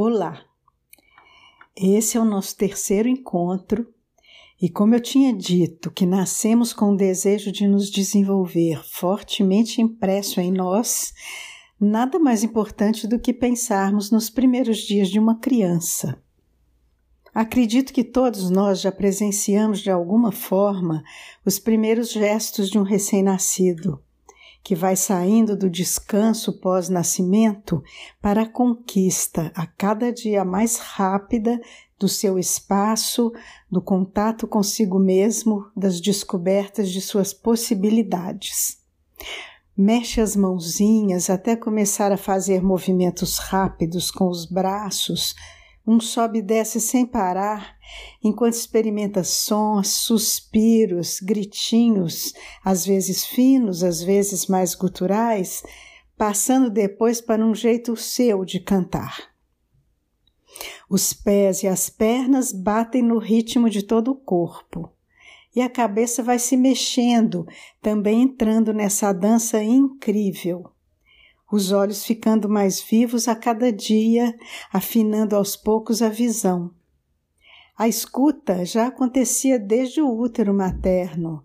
Olá! Esse é o nosso terceiro encontro e, como eu tinha dito, que nascemos com o desejo de nos desenvolver fortemente impresso em nós, nada mais importante do que pensarmos nos primeiros dias de uma criança. Acredito que todos nós já presenciamos de alguma forma os primeiros gestos de um recém-nascido que vai saindo do descanso pós-nascimento para a conquista a cada dia mais rápida do seu espaço, do contato consigo mesmo, das descobertas de suas possibilidades. Mexe as mãozinhas até começar a fazer movimentos rápidos com os braços, um sobe e desce sem parar, enquanto experimenta sons, suspiros, gritinhos, às vezes finos, às vezes mais guturais, passando depois para um jeito seu de cantar. Os pés e as pernas batem no ritmo de todo o corpo. E a cabeça vai se mexendo, também entrando nessa dança incrível os olhos ficando mais vivos a cada dia, afinando aos poucos a visão. A escuta já acontecia desde o útero materno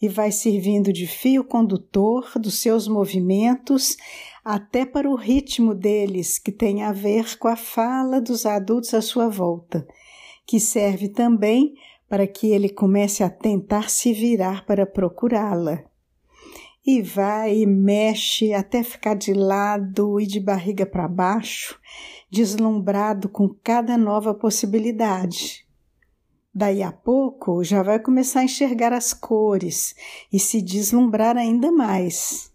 e vai servindo de fio condutor dos seus movimentos até para o ritmo deles, que tem a ver com a fala dos adultos à sua volta, que serve também para que ele comece a tentar se virar para procurá-la e vai e mexe até ficar de lado e de barriga para baixo, deslumbrado com cada nova possibilidade. Daí a pouco já vai começar a enxergar as cores e se deslumbrar ainda mais.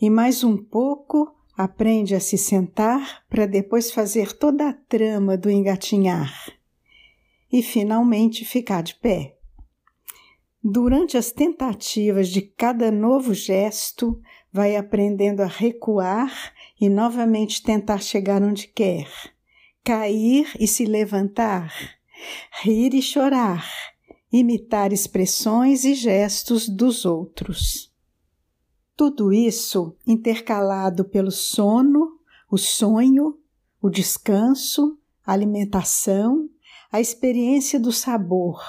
E mais um pouco aprende a se sentar para depois fazer toda a trama do engatinhar. E finalmente ficar de pé. Durante as tentativas de cada novo gesto, vai aprendendo a recuar e novamente tentar chegar onde quer, cair e se levantar, rir e chorar, imitar expressões e gestos dos outros. Tudo isso intercalado pelo sono, o sonho, o descanso, a alimentação, a experiência do sabor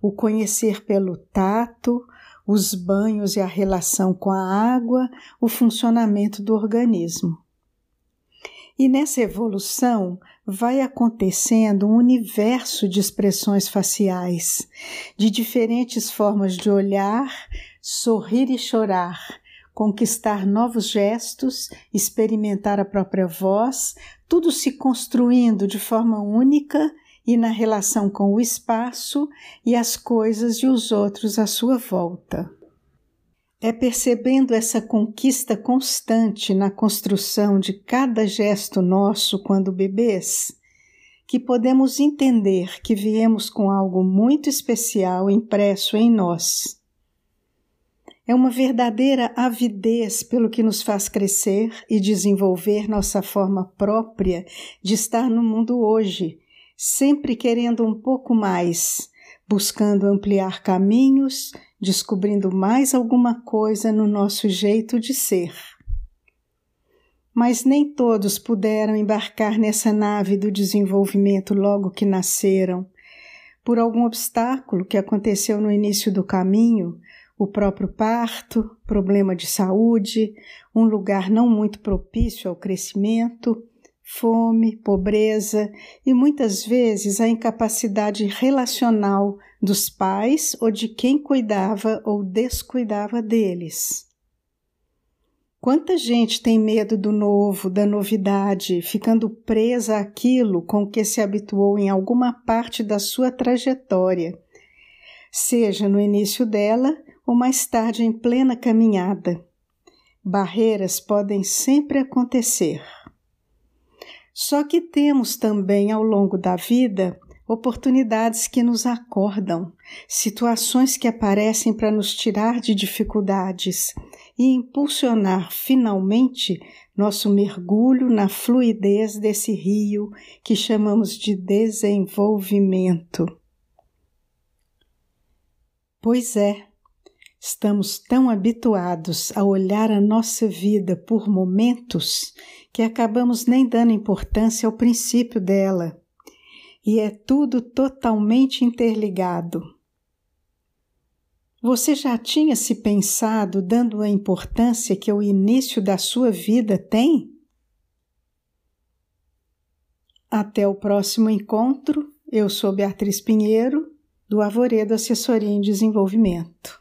o conhecer pelo tato, os banhos e a relação com a água, o funcionamento do organismo. E nessa evolução vai acontecendo um universo de expressões faciais, de diferentes formas de olhar, sorrir e chorar, conquistar novos gestos, experimentar a própria voz, tudo se construindo de forma única e na relação com o espaço e as coisas e os outros à sua volta. É percebendo essa conquista constante na construção de cada gesto nosso quando bebês que podemos entender que viemos com algo muito especial impresso em nós. É uma verdadeira avidez pelo que nos faz crescer e desenvolver nossa forma própria de estar no mundo hoje sempre querendo um pouco mais, buscando ampliar caminhos, descobrindo mais alguma coisa no nosso jeito de ser. Mas nem todos puderam embarcar nessa nave do desenvolvimento logo que nasceram. Por algum obstáculo que aconteceu no início do caminho, o próprio parto, problema de saúde, um lugar não muito propício ao crescimento, fome, pobreza e muitas vezes a incapacidade relacional dos pais ou de quem cuidava ou descuidava deles. Quanta gente tem medo do novo, da novidade, ficando presa àquilo com que se habituou em alguma parte da sua trajetória, seja no início dela ou mais tarde em plena caminhada. Barreiras podem sempre acontecer. Só que temos também ao longo da vida oportunidades que nos acordam, situações que aparecem para nos tirar de dificuldades e impulsionar finalmente nosso mergulho na fluidez desse rio que chamamos de desenvolvimento. Pois é, estamos tão habituados a olhar a nossa vida por momentos que acabamos nem dando importância ao princípio dela. E é tudo totalmente interligado. Você já tinha se pensado dando a importância que o início da sua vida tem? Até o próximo encontro. Eu sou Beatriz Pinheiro, do Arvoredo Assessoria em Desenvolvimento.